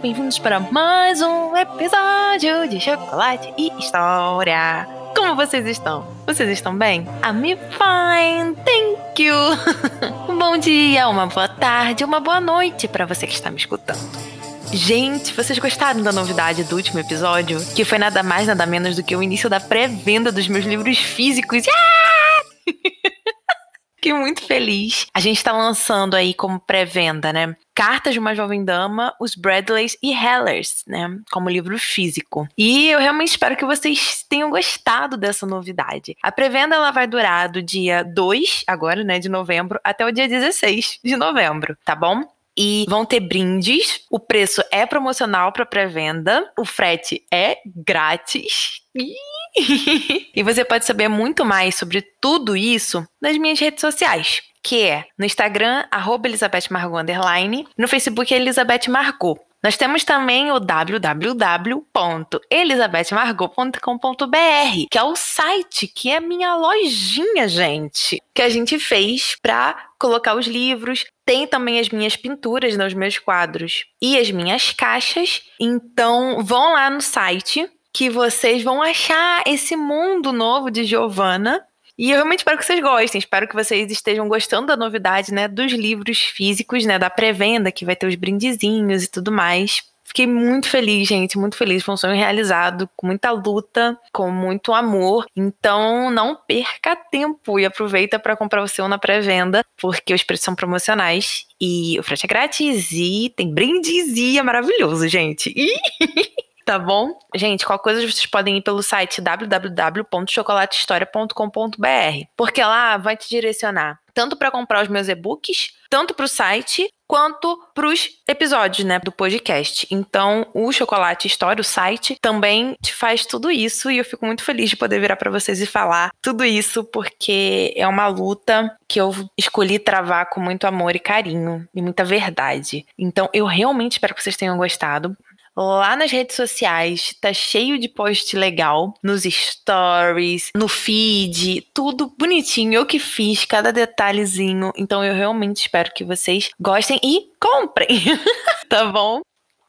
bem-vindos para mais um episódio de Chocolate e História! Como vocês estão? Vocês estão bem? I'm fine, thank you! um bom dia, uma boa tarde, uma boa noite para você que está me escutando. Gente, vocês gostaram da novidade do último episódio? Que foi nada mais, nada menos do que o início da pré-venda dos meus livros físicos. Ah! Fiquei muito feliz. A gente tá lançando aí como pré-venda, né? Cartas de uma Jovem Dama, os Bradleys e Hellers, né? Como livro físico. E eu realmente espero que vocês tenham gostado dessa novidade. A pré-venda ela vai durar do dia 2, agora, né, de novembro, até o dia 16 de novembro, tá bom? E vão ter brindes. O preço é promocional para pré-venda, o frete é grátis. e você pode saber muito mais sobre tudo isso nas minhas redes sociais, que é no Instagram, arroba Elizabeth Margot, no Facebook, Elizabeth Margot. Nós temos também o www.elizabethmargot.com.br, que é o site, que é minha lojinha, gente, que a gente fez para colocar os livros. Tem também as minhas pinturas nos meus quadros e as minhas caixas. Então, vão lá no site que vocês vão achar esse mundo novo de Giovanna e eu realmente espero que vocês gostem, espero que vocês estejam gostando da novidade, né, dos livros físicos, né, da pré-venda, que vai ter os brindezinhos e tudo mais. Fiquei muito feliz, gente, muito feliz. Foi um sonho realizado, com muita luta, com muito amor. Então, não perca tempo e aproveita para comprar o seu na pré-venda, porque os preços são promocionais e o frete é grátis e tem brindes e é maravilhoso, gente. tá bom? Gente, qualquer coisa vocês podem ir pelo site www.chocolatehistoria.com.br, porque lá vai te direcionar tanto para comprar os meus e-books, tanto para o site, quanto para os episódios, né, do podcast. Então, o Chocolate História, o site, também te faz tudo isso e eu fico muito feliz de poder virar para vocês e falar tudo isso, porque é uma luta que eu escolhi travar com muito amor e carinho e muita verdade. Então, eu realmente espero que vocês tenham gostado lá nas redes sociais, tá cheio de post legal, nos stories, no feed, tudo bonitinho. Eu que fiz cada detalhezinho. Então eu realmente espero que vocês gostem e comprem. tá bom?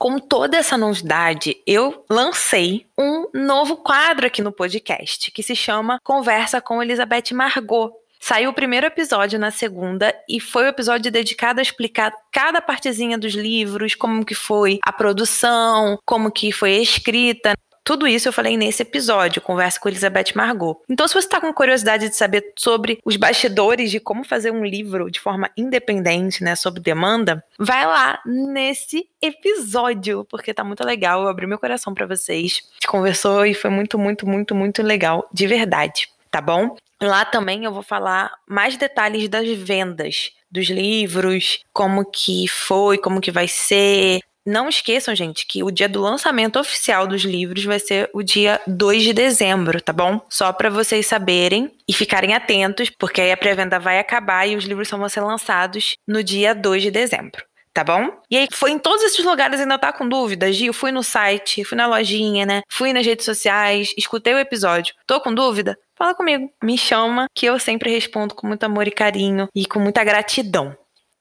Com toda essa novidade, eu lancei um novo quadro aqui no podcast que se chama Conversa com Elizabeth Margot. Saiu o primeiro episódio na segunda e foi o episódio dedicado a explicar cada partezinha dos livros, como que foi a produção, como que foi a escrita. Tudo isso eu falei nesse episódio, conversa com Elizabeth Margot. Então, se você está com curiosidade de saber sobre os bastidores de como fazer um livro de forma independente, né, sob demanda, vai lá nesse episódio, porque tá muito legal. Eu abri meu coração para vocês. A gente conversou e foi muito, muito, muito, muito legal, de verdade, tá bom? Lá também eu vou falar mais detalhes das vendas dos livros, como que foi, como que vai ser. Não esqueçam, gente, que o dia do lançamento oficial dos livros vai ser o dia 2 de dezembro, tá bom? Só para vocês saberem e ficarem atentos, porque aí a pré-venda vai acabar e os livros só vão ser lançados no dia 2 de dezembro tá bom? E aí foi em todos esses lugares ainda tá com dúvida, Gil? Fui no site, fui na lojinha, né? Fui nas redes sociais, escutei o episódio. Tô com dúvida? Fala comigo, me chama, que eu sempre respondo com muito amor e carinho e com muita gratidão.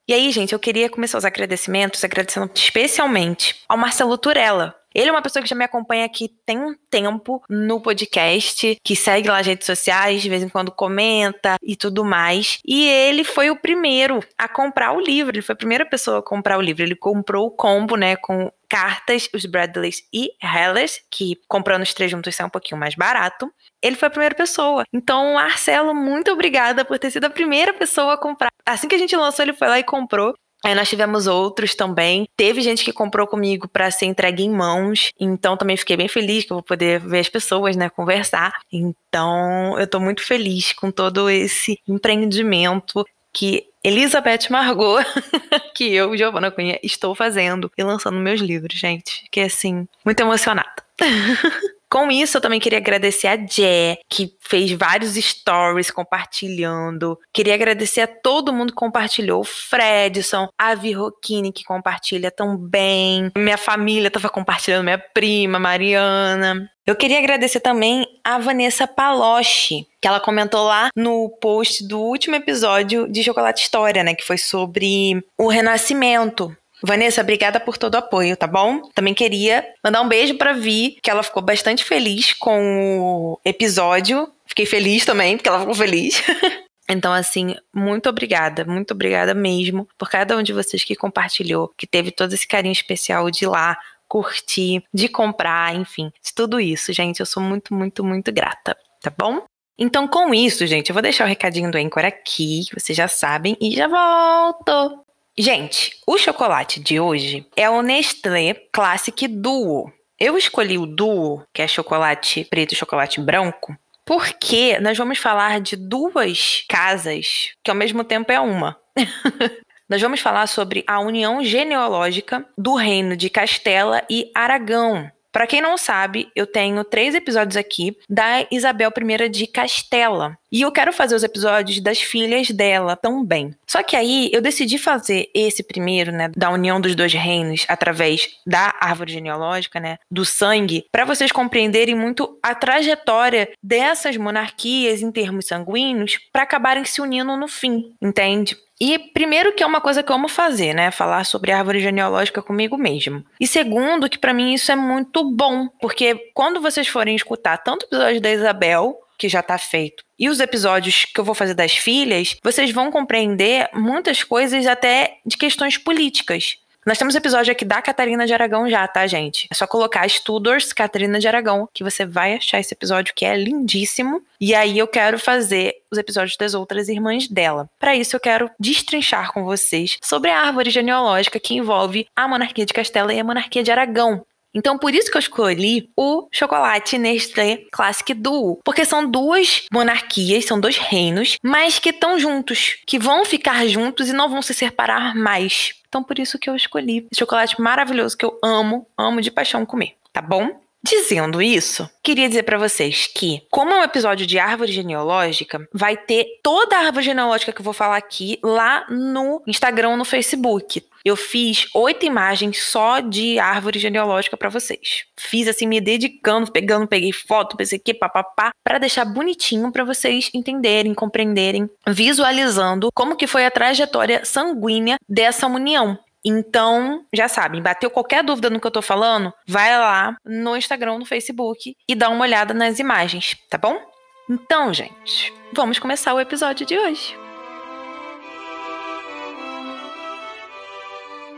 E aí, gente, eu queria começar os agradecimentos, agradecendo especialmente ao Marcelo Turella, ele é uma pessoa que já me acompanha aqui tem um tempo no podcast, que segue lá as redes sociais, de vez em quando comenta e tudo mais. E ele foi o primeiro a comprar o livro, ele foi a primeira pessoa a comprar o livro. Ele comprou o combo, né, com cartas, os Bradleys e Hellers, que comprando os três juntos sai um pouquinho mais barato. Ele foi a primeira pessoa. Então, Marcelo, muito obrigada por ter sido a primeira pessoa a comprar. Assim que a gente lançou, ele foi lá e comprou. Aí nós tivemos outros também. Teve gente que comprou comigo para ser entregue em mãos. Então também fiquei bem feliz que eu vou poder ver as pessoas, né, conversar. Então eu tô muito feliz com todo esse empreendimento que Elizabeth Margot, que eu, Giovana Cunha, estou fazendo e lançando meus livros, gente. Fiquei assim, muito emocionada. Com isso, eu também queria agradecer a Jé, que fez vários stories compartilhando. Queria agradecer a todo mundo que compartilhou. O Fredson, a Virroquini, que compartilha também. Minha família estava compartilhando, minha prima, Mariana. Eu queria agradecer também a Vanessa Paloche, que ela comentou lá no post do último episódio de Chocolate História, né? Que foi sobre o renascimento. Vanessa, obrigada por todo o apoio, tá bom? Também queria mandar um beijo pra Vi, que ela ficou bastante feliz com o episódio. Fiquei feliz também, porque ela ficou feliz. Então, assim, muito obrigada, muito obrigada mesmo por cada um de vocês que compartilhou, que teve todo esse carinho especial de ir lá curtir, de comprar, enfim, de tudo isso, gente. Eu sou muito, muito, muito grata, tá bom? Então, com isso, gente, eu vou deixar o recadinho do Anchor aqui, que vocês já sabem, e já volto. Gente, o chocolate de hoje é o Nestlé Classic Duo. Eu escolhi o Duo, que é chocolate preto e chocolate branco, porque nós vamos falar de duas casas que ao mesmo tempo é uma. nós vamos falar sobre a união genealógica do reino de Castela e Aragão. Para quem não sabe, eu tenho três episódios aqui da Isabel I de Castela. E eu quero fazer os episódios das filhas dela também. Só que aí eu decidi fazer esse primeiro, né, da união dos dois reinos através da árvore genealógica, né, do sangue, para vocês compreenderem muito a trajetória dessas monarquias em termos sanguíneos para acabarem se unindo no fim, entende? E primeiro que é uma coisa que eu amo fazer, né? Falar sobre árvore genealógica comigo mesmo. E segundo que para mim isso é muito bom, porque quando vocês forem escutar tanto o episódio da Isabel, que já tá feito, e os episódios que eu vou fazer das filhas, vocês vão compreender muitas coisas até de questões políticas. Nós temos episódio aqui da Catarina de Aragão já, tá, gente? É só colocar Studors Catarina de Aragão, que você vai achar esse episódio que é lindíssimo. E aí eu quero fazer os episódios das outras irmãs dela. Para isso eu quero destrinchar com vocês sobre a árvore genealógica que envolve a monarquia de Castela e a monarquia de Aragão. Então, por isso que eu escolhi o chocolate Nestlé Classic Duo. Porque são duas monarquias, são dois reinos, mas que estão juntos, que vão ficar juntos e não vão se separar mais. Então, por isso que eu escolhi esse chocolate maravilhoso que eu amo, amo de paixão comer, tá bom? Dizendo isso, queria dizer para vocês que, como é um episódio de árvore genealógica, vai ter toda a árvore genealógica que eu vou falar aqui lá no Instagram, no Facebook. Eu fiz oito imagens só de árvore genealógica para vocês. Fiz assim, me dedicando, pegando, peguei foto, pensei que papapá, para deixar bonitinho para vocês entenderem, compreenderem, visualizando como que foi a trajetória sanguínea dessa união. Então, já sabem, bateu qualquer dúvida no que eu tô falando, vai lá no Instagram, no Facebook e dá uma olhada nas imagens, tá bom? Então, gente, vamos começar o episódio de hoje.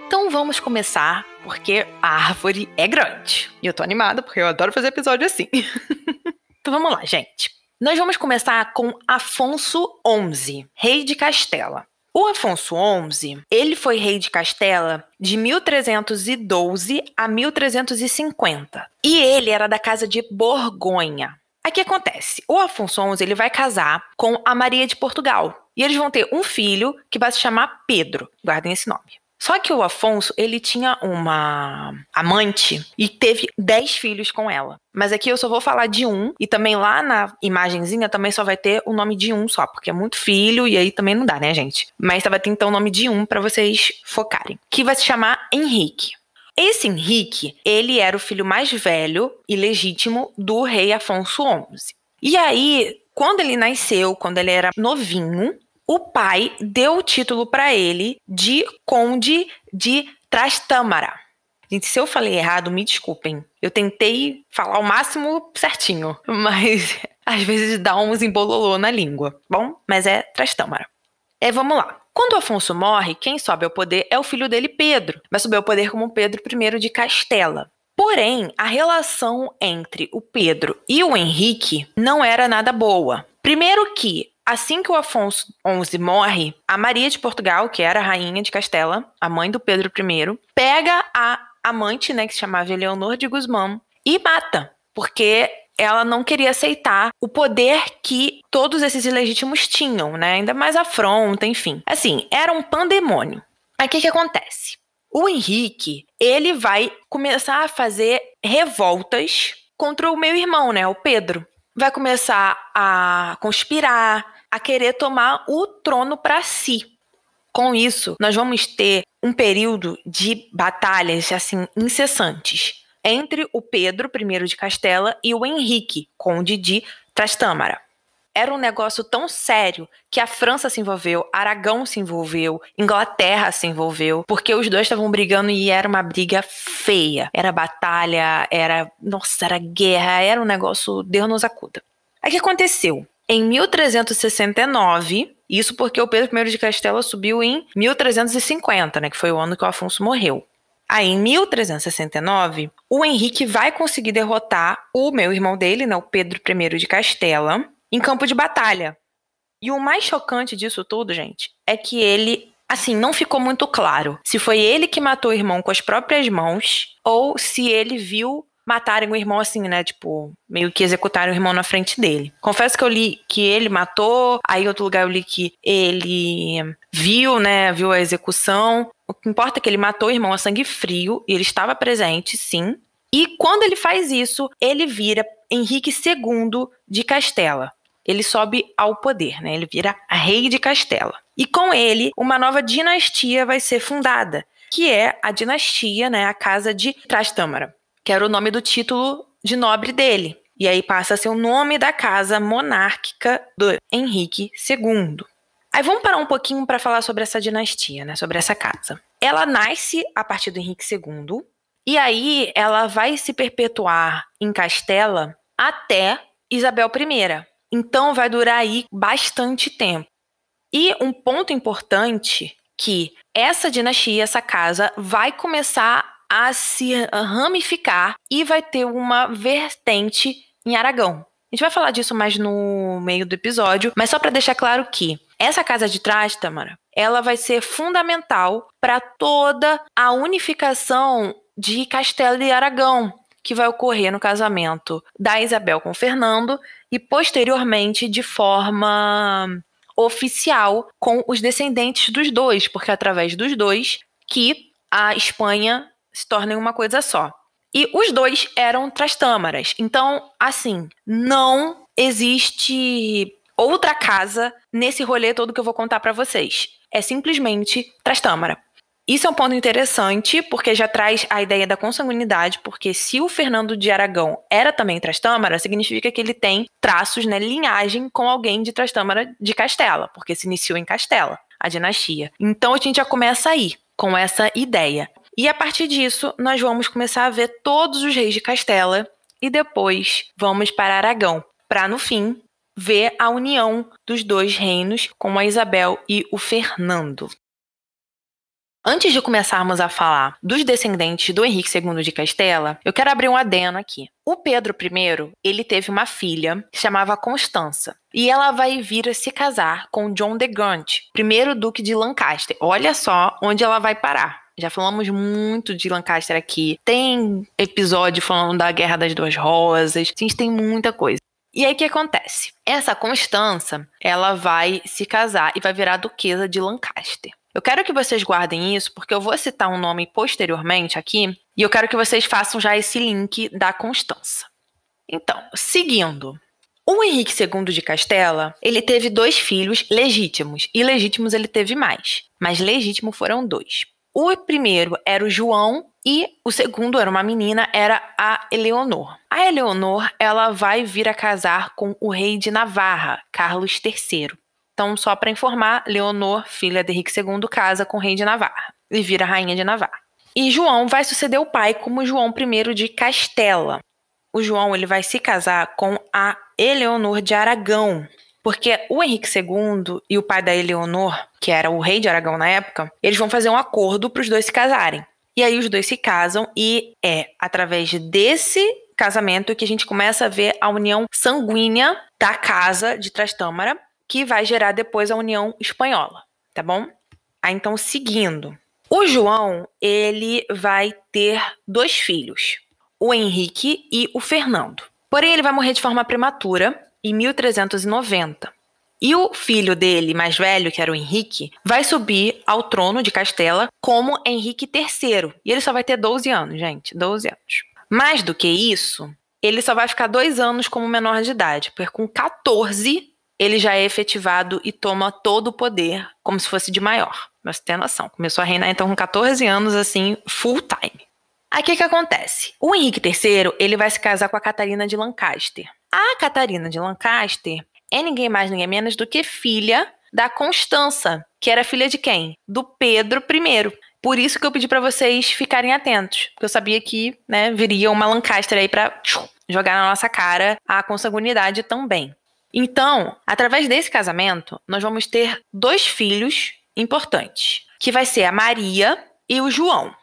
Então vamos começar, porque a árvore é grande. E eu tô animada porque eu adoro fazer episódio assim. então vamos lá, gente. Nós vamos começar com Afonso XI, rei de Castela. O Afonso XI, ele foi rei de Castela de 1312 a 1350. E ele era da casa de Borgonha. Aí que acontece? O Afonso XI ele vai casar com a Maria de Portugal. E eles vão ter um filho que vai se chamar Pedro. Guardem esse nome. Só que o Afonso, ele tinha uma amante e teve dez filhos com ela. Mas aqui eu só vou falar de um, e também lá na imagenzinha também só vai ter o nome de um só, porque é muito filho e aí também não dá, né, gente? Mas vai ter então o nome de um para vocês focarem, que vai se chamar Henrique. Esse Henrique, ele era o filho mais velho e legítimo do rei Afonso XI. E aí, quando ele nasceu, quando ele era novinho, o pai deu o título para ele de Conde de Trastâmara. Gente, se eu falei errado, me desculpem. Eu tentei falar o máximo certinho, mas às vezes dá uns embololô na língua, bom? Mas é Trastâmara. É, vamos lá. Quando Afonso morre, quem sobe ao poder é o filho dele, Pedro. Vai subir ao poder como Pedro I de Castela. Porém, a relação entre o Pedro e o Henrique não era nada boa. Primeiro que Assim que o Afonso XI morre, a Maria de Portugal, que era a rainha de Castela, a mãe do Pedro I, pega a amante, né, que se chamava Eleonor de Guzmão, e mata, porque ela não queria aceitar o poder que todos esses ilegítimos tinham, né? Ainda mais afronta, enfim. Assim, era um pandemônio. Aí o que, que acontece? O Henrique, ele vai começar a fazer revoltas contra o meu irmão, né, o Pedro. Vai começar a conspirar, a querer tomar o trono para si. Com isso, nós vamos ter um período de batalhas assim incessantes entre o Pedro I de Castela e o Henrique, conde de Trastâmara. Era um negócio tão sério que a França se envolveu, Aragão se envolveu, Inglaterra se envolveu, porque os dois estavam brigando e era uma briga feia. Era batalha, era. Nossa, era guerra, era um negócio. Deus nos acuda. Aí o que aconteceu? Em 1369, isso porque o Pedro I de Castela subiu em 1350, né, que foi o ano que o Afonso morreu. Aí, em 1369, o Henrique vai conseguir derrotar o meu irmão dele, né, o Pedro I de Castela, em campo de batalha. E o mais chocante disso tudo, gente, é que ele, assim, não ficou muito claro se foi ele que matou o irmão com as próprias mãos ou se ele viu matarem o irmão assim, né? Tipo, meio que executaram o irmão na frente dele. Confesso que eu li que ele matou, aí em outro lugar eu li que ele viu, né? Viu a execução. O que importa é que ele matou o irmão a sangue frio e ele estava presente, sim. E quando ele faz isso, ele vira Henrique II de Castela. Ele sobe ao poder, né? Ele vira rei de Castela. E com ele, uma nova dinastia vai ser fundada, que é a dinastia, né, a casa de Trastâmara que era o nome do título de nobre dele. E aí passa a ser o nome da casa monárquica do Henrique II. Aí vamos parar um pouquinho para falar sobre essa dinastia, né? Sobre essa casa. Ela nasce a partir do Henrique II e aí ela vai se perpetuar em Castela até Isabel I. Então vai durar aí bastante tempo. E um ponto importante que essa dinastia, essa casa, vai começar a se ramificar e vai ter uma vertente em Aragão. A gente vai falar disso mais no meio do episódio, mas só para deixar claro que essa casa de trás, Tamara, ela vai ser fundamental para toda a unificação de Castelo e Aragão, que vai ocorrer no casamento da Isabel com Fernando e posteriormente de forma oficial com os descendentes dos dois, porque é através dos dois que a Espanha se tornem uma coisa só. E os dois eram trastâmaras. Então, assim, não existe outra casa nesse rolê todo que eu vou contar para vocês. É simplesmente trastâmara. Isso é um ponto interessante, porque já traz a ideia da consanguinidade, porque se o Fernando de Aragão era também Trastâmara, significa que ele tem traços, né, linhagem com alguém de Trastâmara de Castela, porque se iniciou em Castela, a dinastia. Então a gente já começa aí, com essa ideia. E a partir disso, nós vamos começar a ver todos os reis de Castela e depois vamos para Aragão, para no fim ver a união dos dois reinos com a Isabel e o Fernando. Antes de começarmos a falar dos descendentes do Henrique II de Castela, eu quero abrir um adeno aqui. O Pedro I, ele teve uma filha que chamava Constança, e ela vai vir a se casar com John de Gaunt, primeiro duque de Lancaster. Olha só onde ela vai parar. Já falamos muito de Lancaster aqui. Tem episódio falando da Guerra das Duas Rosas. A gente tem muita coisa. E aí o que acontece? Essa Constança, ela vai se casar e vai virar duquesa de Lancaster. Eu quero que vocês guardem isso, porque eu vou citar um nome posteriormente aqui, e eu quero que vocês façam já esse link da Constança. Então, seguindo. O Henrique II de Castela, ele teve dois filhos legítimos, e legítimos ele teve mais, mas legítimo foram dois. O primeiro era o João e o segundo era uma menina, era a Eleonor. A Eleonor, ela vai vir a casar com o rei de Navarra, Carlos III. Então, só para informar, Leonor, filha de Henrique II, casa com o rei de Navarra e vira rainha de Navarra. E João vai suceder o pai como João I de Castela. O João ele vai se casar com a Eleonor de Aragão, porque o Henrique II e o pai da Eleonor, que era o rei de Aragão na época, eles vão fazer um acordo para os dois se casarem. E aí os dois se casam e é através desse casamento que a gente começa a ver a união sanguínea da casa de Trastâmara, que vai gerar depois a união espanhola, tá bom? Aí então seguindo, o João, ele vai ter dois filhos, o Henrique e o Fernando. Porém, ele vai morrer de forma prematura em 1390. E o filho dele, mais velho, que era o Henrique, vai subir ao trono de Castela como Henrique III. E ele só vai ter 12 anos, gente, 12 anos. Mais do que isso, ele só vai ficar dois anos como menor de idade, porque com 14 ele já é efetivado e toma todo o poder, como se fosse de maior. Mas tem noção. Começou a reinar então com 14 anos, assim, full time. Aí o que, que acontece? O Henrique III, ele vai se casar com a Catarina de Lancaster. A Catarina de Lancaster é ninguém mais, ninguém menos do que filha da Constança, que era filha de quem? Do Pedro I. Por isso que eu pedi para vocês ficarem atentos, porque eu sabia que, né, viria uma Lancaster aí para jogar na nossa cara a consanguinidade também. Então, através desse casamento, nós vamos ter dois filhos importantes, que vai ser a Maria e o João.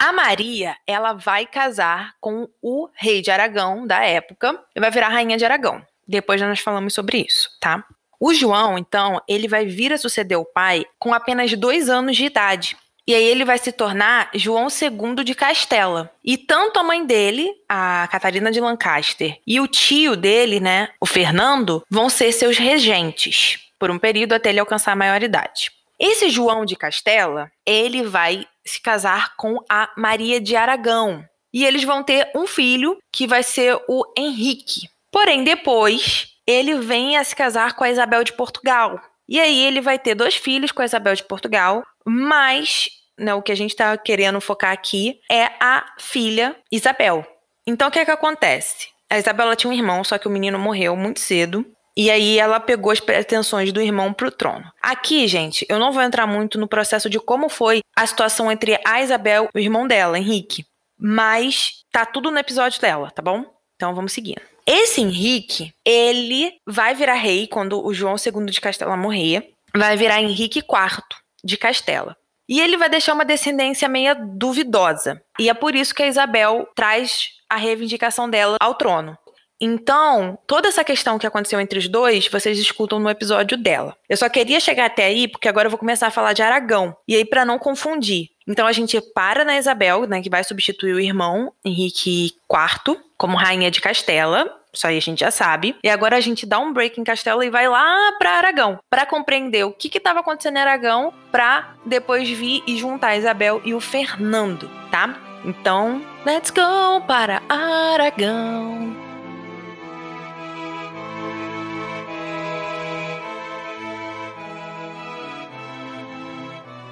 A Maria, ela vai casar com o rei de Aragão da época e vai virar rainha de Aragão. Depois nós falamos sobre isso, tá? O João, então, ele vai vir a suceder o pai com apenas dois anos de idade. E aí ele vai se tornar João II de Castela. E tanto a mãe dele, a Catarina de Lancaster, e o tio dele, né, o Fernando, vão ser seus regentes por um período até ele alcançar a maioridade. Esse João de Castela, ele vai se casar com a Maria de Aragão. E eles vão ter um filho que vai ser o Henrique. Porém, depois, ele vem a se casar com a Isabel de Portugal. E aí ele vai ter dois filhos com a Isabel de Portugal, mas né, o que a gente está querendo focar aqui é a filha Isabel. Então, o que é que acontece? A Isabela tinha um irmão, só que o menino morreu muito cedo. E aí ela pegou as pretensões do irmão pro trono. Aqui, gente, eu não vou entrar muito no processo de como foi a situação entre a Isabel e o irmão dela, Henrique. Mas tá tudo no episódio dela, tá bom? Então vamos seguindo. Esse Henrique, ele vai virar rei quando o João II de Castela morrer. Vai virar Henrique IV de Castela. E ele vai deixar uma descendência meia duvidosa. E é por isso que a Isabel traz a reivindicação dela ao trono. Então, toda essa questão que aconteceu entre os dois, vocês escutam no episódio dela. Eu só queria chegar até aí, porque agora eu vou começar a falar de Aragão. E aí, para não confundir. Então, a gente para na Isabel, né, que vai substituir o irmão, Henrique IV, como rainha de Castela. Isso aí a gente já sabe. E agora a gente dá um break em Castelo e vai lá para Aragão, para compreender o que estava acontecendo em Aragão, para depois vir e juntar a Isabel e o Fernando, tá? Então, let's go para Aragão.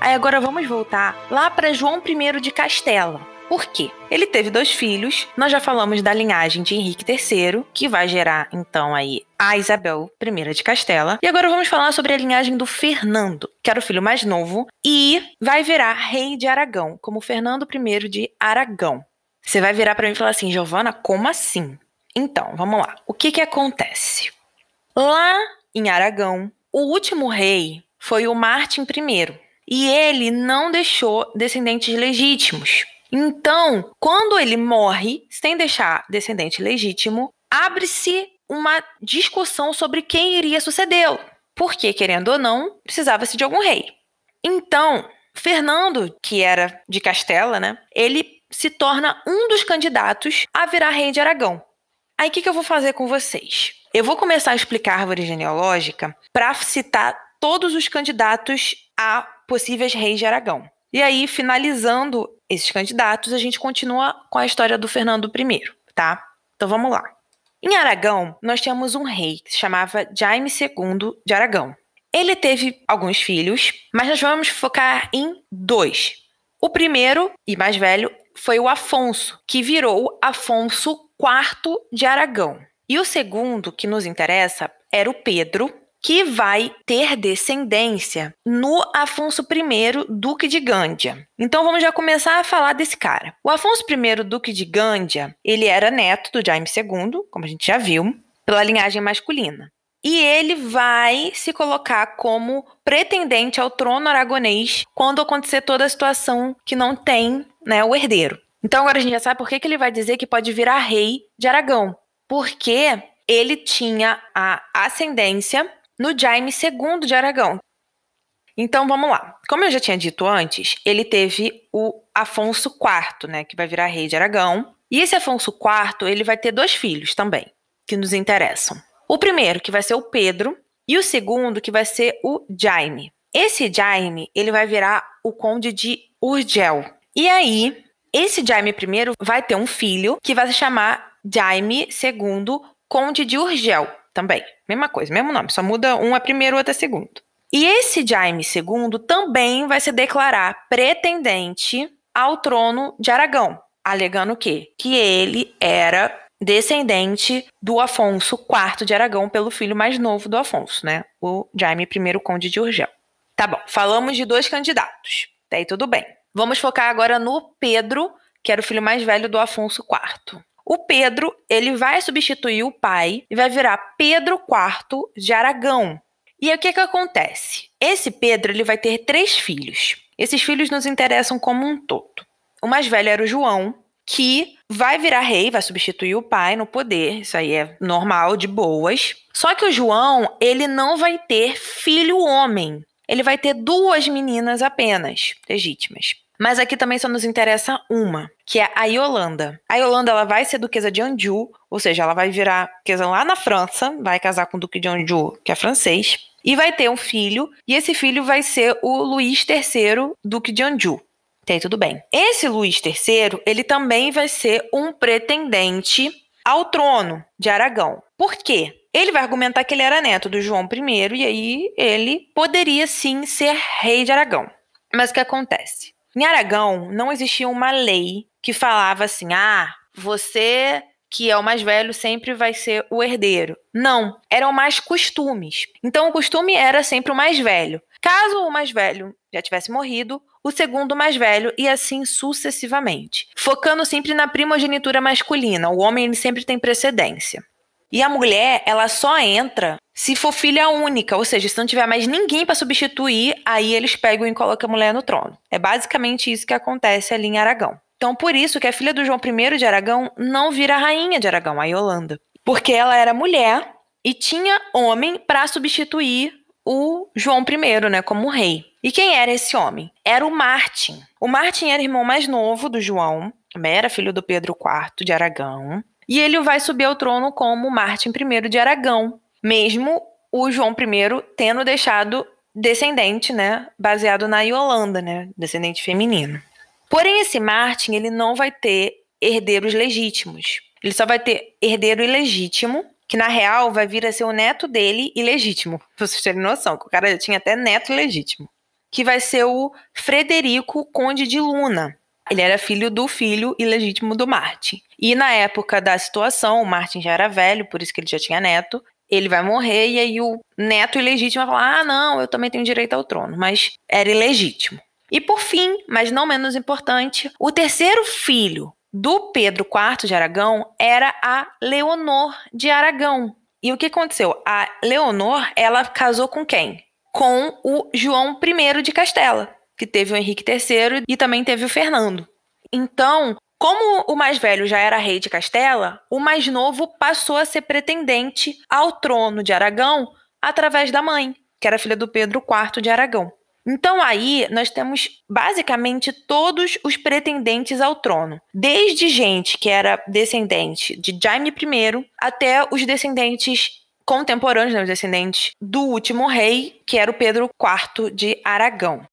Aí agora vamos voltar lá para João I de Castela. Por quê? Ele teve dois filhos. Nós já falamos da linhagem de Henrique III, que vai gerar então aí a Isabel I de Castela. E agora vamos falar sobre a linhagem do Fernando, que era o filho mais novo e vai virar rei de Aragão, como Fernando I de Aragão. Você vai virar para mim e falar assim, Giovana, como assim? Então, vamos lá. O que que acontece? Lá em Aragão, o último rei foi o Martim I, e ele não deixou descendentes legítimos. Então, quando ele morre sem deixar descendente legítimo, abre-se uma discussão sobre quem iria sucedê-lo. Porque, querendo ou não, precisava-se de algum rei. Então, Fernando, que era de Castela, né? Ele se torna um dos candidatos a virar rei de Aragão. Aí o que, que eu vou fazer com vocês? Eu vou começar a explicar a árvore genealógica para citar todos os candidatos a possíveis reis de Aragão. E aí, finalizando esses candidatos, a gente continua com a história do Fernando I, tá? Então vamos lá. Em Aragão, nós tínhamos um rei que se chamava Jaime II de Aragão. Ele teve alguns filhos, mas nós vamos focar em dois. O primeiro e mais velho foi o Afonso, que virou Afonso IV de Aragão. E o segundo, que nos interessa, era o Pedro, que vai ter descendência no Afonso I, Duque de Gândia. Então vamos já começar a falar desse cara. O Afonso I, Duque de Gândia, ele era neto do Jaime II, como a gente já viu, pela linhagem masculina. E ele vai se colocar como pretendente ao trono aragonês quando acontecer toda a situação que não tem né, o herdeiro. Então agora a gente já sabe por que, que ele vai dizer que pode virar rei de Aragão. Porque ele tinha a ascendência no Jaime II de Aragão. Então vamos lá. Como eu já tinha dito antes, ele teve o Afonso IV, né, que vai virar rei de Aragão. E esse Afonso IV, ele vai ter dois filhos também, que nos interessam. O primeiro, que vai ser o Pedro, e o segundo, que vai ser o Jaime. Esse Jaime, ele vai virar o conde de Urgel. E aí, esse Jaime I vai ter um filho que vai se chamar Jaime II, conde de Urgel, também. Mesma coisa, mesmo nome, só muda um é primeiro, outro é segundo. E esse Jaime II também vai se declarar pretendente ao trono de Aragão, alegando o quê? Que ele era descendente do Afonso IV de Aragão pelo filho mais novo do Afonso, né? O Jaime I Conde de Urgel. Tá bom, falamos de dois candidatos. Daí tudo bem. Vamos focar agora no Pedro, que era o filho mais velho do Afonso IV. O Pedro, ele vai substituir o pai e vai virar Pedro IV de Aragão. E aí, o que que acontece? Esse Pedro, ele vai ter três filhos. Esses filhos nos interessam como um todo. O mais velho era o João, que vai virar rei, vai substituir o pai no poder. Isso aí é normal, de boas. Só que o João, ele não vai ter filho homem. Ele vai ter duas meninas apenas, legítimas. Mas aqui também só nos interessa uma, que é a Yolanda. A Yolanda ela vai ser duquesa de Anjou, ou seja, ela vai virar duquesa lá na França, vai casar com o duque de Anjou, que é francês, e vai ter um filho, e esse filho vai ser o Luís III, duque de Anjou. Tem tudo bem. Esse Luís III, ele também vai ser um pretendente ao trono de Aragão. Por quê? Ele vai argumentar que ele era neto do João I e aí ele poderia sim ser rei de Aragão. Mas o que acontece? Em Aragão, não existia uma lei que falava assim: ah, você que é o mais velho sempre vai ser o herdeiro. Não, eram mais costumes. Então o costume era sempre o mais velho. Caso o mais velho já tivesse morrido, o segundo mais velho e assim sucessivamente, focando sempre na primogenitura masculina. O homem sempre tem precedência. E a mulher, ela só entra se for filha única, ou seja, se não tiver mais ninguém para substituir, aí eles pegam e colocam a mulher no trono. É basicamente isso que acontece ali em Aragão. Então, por isso que a filha do João I de Aragão não vira rainha de Aragão, a Yolanda, porque ela era mulher e tinha homem para substituir o João I, né, como rei. E quem era esse homem? Era o Martin. O Martin era irmão mais novo do João, também era filho do Pedro IV de Aragão. E ele vai subir ao trono como Martin I de Aragão, mesmo o João I tendo deixado descendente, né, baseado na Yolanda, né, descendente feminino. Porém, esse Martin, ele não vai ter herdeiros legítimos. Ele só vai ter herdeiro ilegítimo, que na real vai vir a ser o neto dele ilegítimo. Pra vocês terem noção, que o cara já tinha até neto ilegítimo. Que vai ser o Frederico Conde de Luna. Ele era filho do filho ilegítimo do Martin. E na época da situação, o Martin já era velho, por isso que ele já tinha neto. Ele vai morrer e aí o neto ilegítimo vai falar: ah, não, eu também tenho direito ao trono, mas era ilegítimo. E por fim, mas não menos importante, o terceiro filho do Pedro IV de Aragão era a Leonor de Aragão. E o que aconteceu? A Leonor, ela casou com quem? Com o João I de Castela que teve o Henrique III e também teve o Fernando. Então, como o mais velho já era rei de Castela, o mais novo passou a ser pretendente ao trono de Aragão através da mãe, que era filha do Pedro IV de Aragão. Então aí nós temos basicamente todos os pretendentes ao trono, desde gente que era descendente de Jaime I até os descendentes contemporâneos, né, os descendentes do último rei, que era o Pedro IV de Aragão.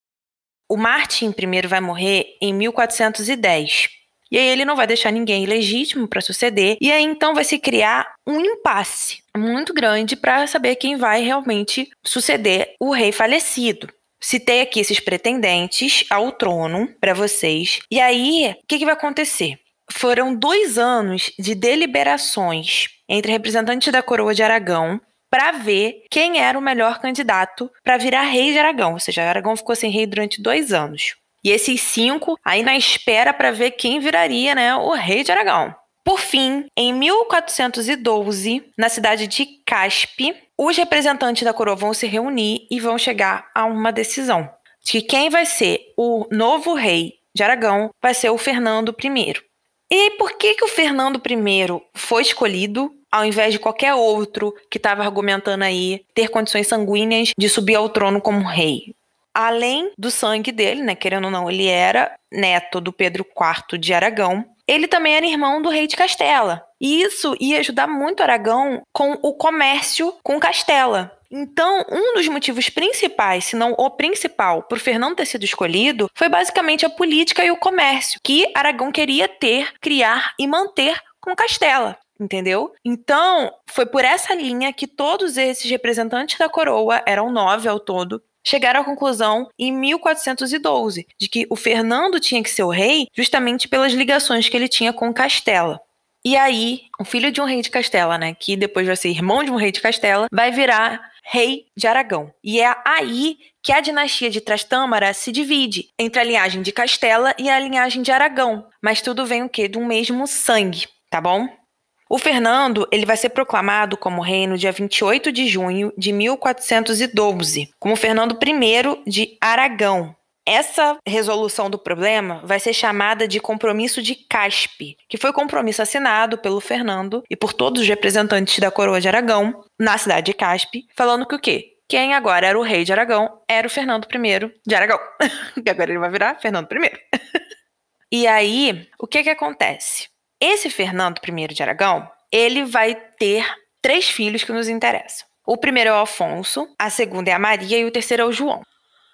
O Martin I vai morrer em 1410. E aí ele não vai deixar ninguém legítimo para suceder. E aí então vai se criar um impasse muito grande para saber quem vai realmente suceder o rei falecido. Citei aqui esses pretendentes ao trono para vocês. E aí, o que, que vai acontecer? Foram dois anos de deliberações entre representantes da coroa de Aragão para ver quem era o melhor candidato para virar rei de Aragão. Ou seja, Aragão ficou sem rei durante dois anos. E esses cinco aí na espera para ver quem viraria né, o rei de Aragão. Por fim, em 1412, na cidade de Caspe, os representantes da coroa vão se reunir e vão chegar a uma decisão de que quem vai ser o novo rei de Aragão vai ser o Fernando I. E por que, que o Fernando I foi escolhido ao invés de qualquer outro que estava argumentando aí ter condições sanguíneas de subir ao trono como rei. Além do sangue dele, né, querendo ou não, ele era neto do Pedro IV de Aragão. Ele também era irmão do rei de Castela. E isso ia ajudar muito Aragão com o comércio com Castela. Então, um dos motivos principais, se não o principal, por Fernando ter sido escolhido, foi basicamente a política e o comércio que Aragão queria ter, criar e manter com Castela. entendeu? Então, foi por essa linha que todos esses representantes da coroa, eram nove ao todo, chegaram à conclusão em 1412 de que o Fernando tinha que ser o rei justamente pelas ligações que ele tinha com Castela. E aí, o filho de um rei de Castela, né, que depois vai ser irmão de um rei de Castela, vai virar rei de Aragão. E é aí que a dinastia de Trastâmara se divide entre a linhagem de Castela e a linhagem de Aragão. Mas tudo vem o quê? Do mesmo sangue, tá bom? O Fernando, ele vai ser proclamado como rei no dia 28 de junho de 1412, como Fernando I de Aragão. Essa resolução do problema vai ser chamada de compromisso de Caspe, que foi compromisso assinado pelo Fernando e por todos os representantes da coroa de Aragão na cidade de Caspe, falando que o quê? Quem agora era o rei de Aragão era o Fernando I de Aragão, que agora ele vai virar Fernando I. e aí, o que que acontece? Esse Fernando I de Aragão, ele vai ter três filhos que nos interessam. O primeiro é o Afonso, a segunda é a Maria e o terceiro é o João.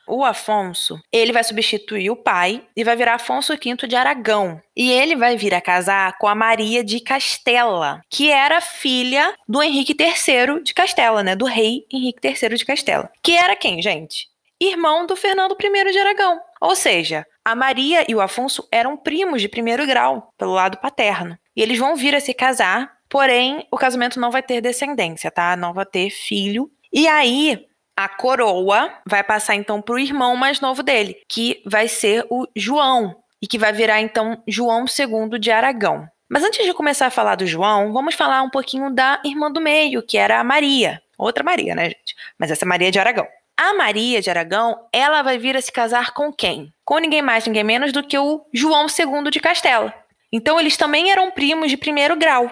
O Afonso, ele vai substituir o pai e vai virar Afonso V de Aragão. E ele vai vir a casar com a Maria de Castela, que era filha do Henrique III de Castela, né? Do rei Henrique III de Castela. Que era quem, gente? Irmão do Fernando I de Aragão. Ou seja, a Maria e o Afonso eram primos de primeiro grau, pelo lado paterno. E eles vão vir a se casar, porém, o casamento não vai ter descendência, tá? Não vai ter filho. E aí, a coroa vai passar então para o irmão mais novo dele, que vai ser o João, e que vai virar então João II de Aragão. Mas antes de começar a falar do João, vamos falar um pouquinho da irmã do meio, que era a Maria. Outra Maria, né, gente? Mas essa é Maria de Aragão. A Maria de Aragão, ela vai vir a se casar com quem? Com ninguém mais, ninguém menos do que o João II de Castela. Então eles também eram primos de primeiro grau.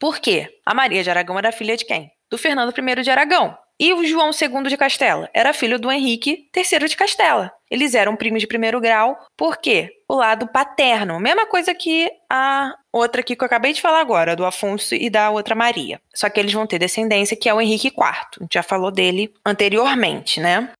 Por quê? A Maria de Aragão era filha de quem? Do Fernando I de Aragão. E o João II de Castela era filho do Henrique III de Castela. Eles eram primos de primeiro grau, por quê? O lado paterno. Mesma coisa que a outra aqui que eu acabei de falar agora, do Afonso e da outra Maria. Só que eles vão ter descendência, que é o Henrique IV. A gente já falou dele anteriormente, né?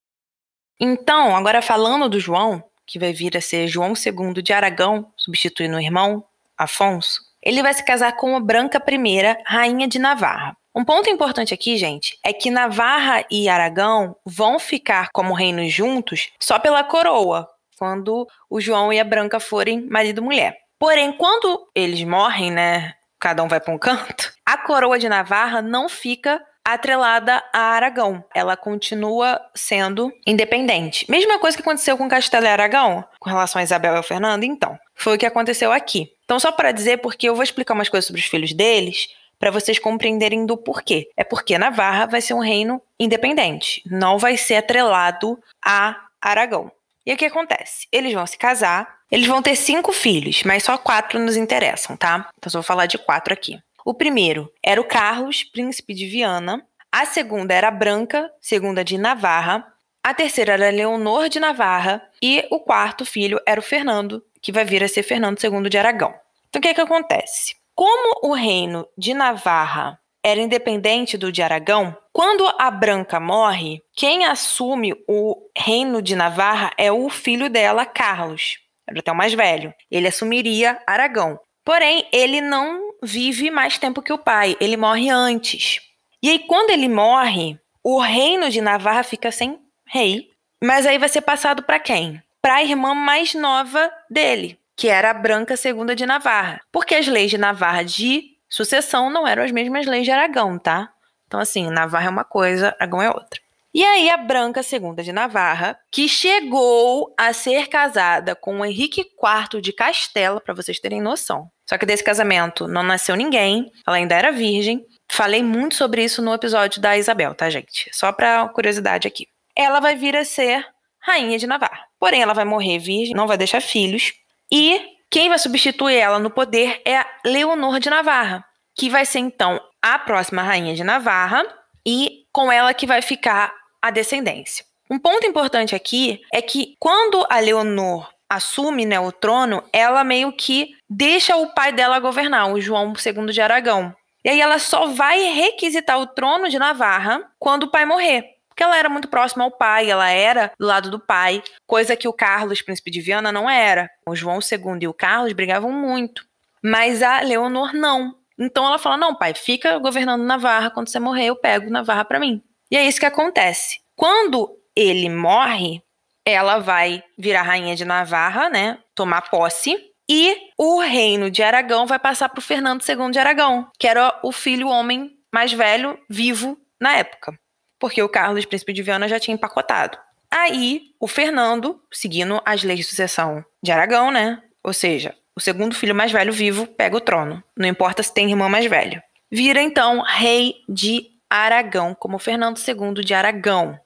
Então, agora falando do João, que vai vir a ser João II de Aragão, substituindo o irmão Afonso, ele vai se casar com a Branca I, rainha de Navarra. Um ponto importante aqui, gente, é que Navarra e Aragão vão ficar como reinos juntos só pela coroa, quando o João e a Branca forem marido e mulher. Porém, quando eles morrem, né, cada um vai para um canto, a coroa de Navarra não fica atrelada a Aragão. Ela continua sendo independente. Mesma coisa que aconteceu com Castelo e Aragão, com relação a Isabel e Fernando, então. Foi o que aconteceu aqui. Então, só para dizer, porque eu vou explicar umas coisas sobre os filhos deles, para vocês compreenderem do porquê. É porque Navarra vai ser um reino independente, não vai ser atrelado a Aragão. E o que acontece? Eles vão se casar, eles vão ter cinco filhos, mas só quatro nos interessam, tá? Então só vou falar de quatro aqui. O primeiro era o Carlos, príncipe de Viana. A segunda era Branca, segunda de Navarra. A terceira era Leonor de Navarra. E o quarto filho era o Fernando, que vai vir a ser Fernando II de Aragão. Então o que, é que acontece? Como o reino de Navarra era independente do de Aragão, quando a Branca morre, quem assume o reino de Navarra é o filho dela, Carlos. Era até o mais velho. Ele assumiria Aragão. Porém, ele não vive mais tempo que o pai, ele morre antes. E aí, quando ele morre, o reino de Navarra fica sem rei, mas aí vai ser passado para quem? Para a irmã mais nova dele, que era a Branca II de Navarra. Porque as leis de Navarra de sucessão não eram as mesmas leis de Aragão, tá? Então, assim, Navarra é uma coisa, Aragão é outra. E aí, a Branca II de Navarra, que chegou a ser casada com Henrique IV de Castela, para vocês terem noção. Só que desse casamento não nasceu ninguém, ela ainda era virgem. Falei muito sobre isso no episódio da Isabel, tá, gente? Só pra curiosidade aqui. Ela vai vir a ser rainha de Navarra. Porém, ela vai morrer virgem, não vai deixar filhos. E quem vai substituir ela no poder é Leonor de Navarra, que vai ser então a próxima rainha de Navarra e com ela que vai ficar a descendência. Um ponto importante aqui é que quando a Leonor assume né, o trono, ela meio que deixa o pai dela governar, o João II de Aragão. E aí ela só vai requisitar o trono de Navarra quando o pai morrer porque ela era muito próxima ao pai, ela era do lado do pai, coisa que o Carlos, príncipe de Viana, não era. O João II e o Carlos brigavam muito, mas a Leonor não. Então ela fala: Não, pai, fica governando Navarra. Quando você morrer, eu pego Navarra para mim. E é isso que acontece. Quando ele morre, ela vai virar rainha de Navarra, né? Tomar posse. E o reino de Aragão vai passar para o Fernando II de Aragão, que era o filho homem mais velho vivo na época. Porque o Carlos, príncipe de Viana, já tinha empacotado. Aí, o Fernando, seguindo as leis de sucessão de Aragão, né? Ou seja, o segundo filho mais velho vivo pega o trono. Não importa se tem irmão mais velho. Vira então rei de Aragão, como Fernando II de Aragão.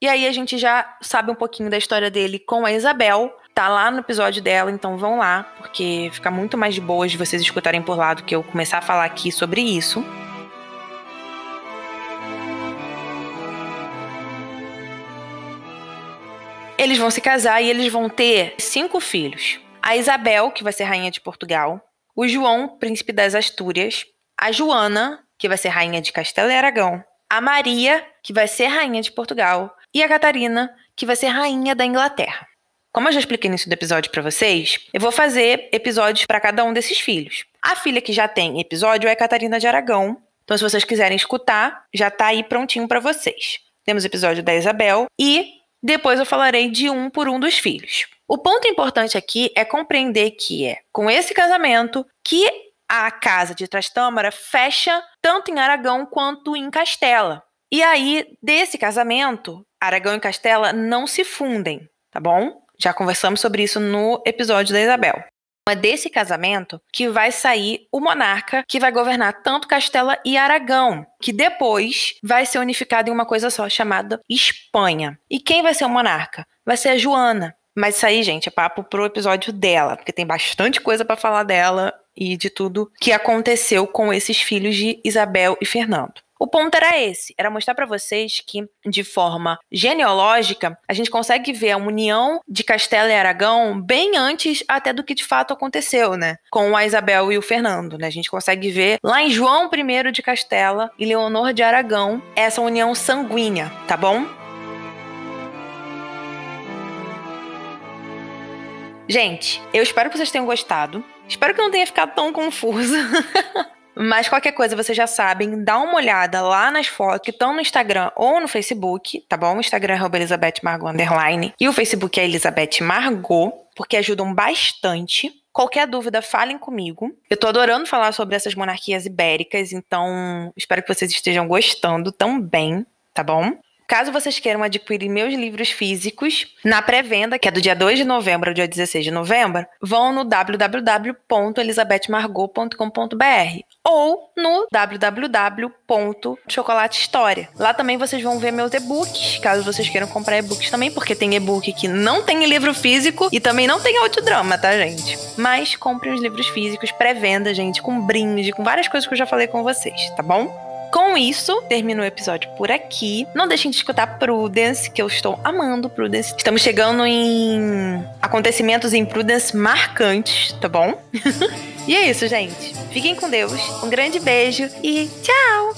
E aí a gente já sabe um pouquinho da história dele com a Isabel. Tá lá no episódio dela, então vão lá, porque fica muito mais de boas de vocês escutarem por lá do que eu começar a falar aqui sobre isso. Eles vão se casar e eles vão ter cinco filhos. A Isabel, que vai ser rainha de Portugal, o João, príncipe das Astúrias, a Joana, que vai ser rainha de Castelo e Aragão, a Maria, que vai ser rainha de Portugal, e a Catarina, que vai ser rainha da Inglaterra. Como eu já expliquei no início do episódio para vocês, eu vou fazer episódios para cada um desses filhos. A filha que já tem episódio é Catarina de Aragão. Então, se vocês quiserem escutar, já tá aí prontinho para vocês. Temos o episódio da Isabel e depois eu falarei de um por um dos filhos. O ponto importante aqui é compreender que é com esse casamento que a casa de Trastâmara fecha tanto em Aragão quanto em Castela. E aí, desse casamento, Aragão e Castela não se fundem, tá bom? Já conversamos sobre isso no episódio da Isabel. É desse casamento que vai sair o monarca que vai governar tanto Castela e Aragão, que depois vai ser unificado em uma coisa só, chamada Espanha. E quem vai ser o monarca? Vai ser a Joana. Mas isso aí, gente, é papo pro episódio dela, porque tem bastante coisa para falar dela e de tudo que aconteceu com esses filhos de Isabel e Fernando. O ponto era esse, era mostrar para vocês que, de forma genealógica, a gente consegue ver a união de Castela e Aragão bem antes até do que de fato aconteceu, né? Com a Isabel e o Fernando, né? A gente consegue ver lá em João I de Castela e Leonor de Aragão essa união sanguínea, tá bom? Gente, eu espero que vocês tenham gostado. Espero que não tenha ficado tão confuso. Mas qualquer coisa vocês já sabem, dá uma olhada lá nas fotos que estão no Instagram ou no Facebook, tá bom? O Instagram é Elizabeth Margot Underline e o Facebook é Elizabeth Margot, porque ajudam bastante. Qualquer dúvida, falem comigo. Eu tô adorando falar sobre essas monarquias ibéricas, então espero que vocês estejam gostando também, tá bom? Caso vocês queiram adquirir meus livros físicos, na pré-venda, que é do dia 2 de novembro ao dia 16 de novembro, vão no www.elisabethmargot.com.br ou no www.chocolatehistoria. Lá também vocês vão ver meus e-books, caso vocês queiram comprar e-books também, porque tem e-book que não tem livro físico e também não tem audiodrama, tá, gente? Mas comprem os livros físicos pré-venda, gente, com brinde, com várias coisas que eu já falei com vocês, tá bom? Com isso, termino o episódio por aqui. Não deixem de escutar Prudence, que eu estou amando Prudence. Estamos chegando em acontecimentos em Prudence marcantes, tá bom? e é isso, gente. Fiquem com Deus. Um grande beijo e tchau!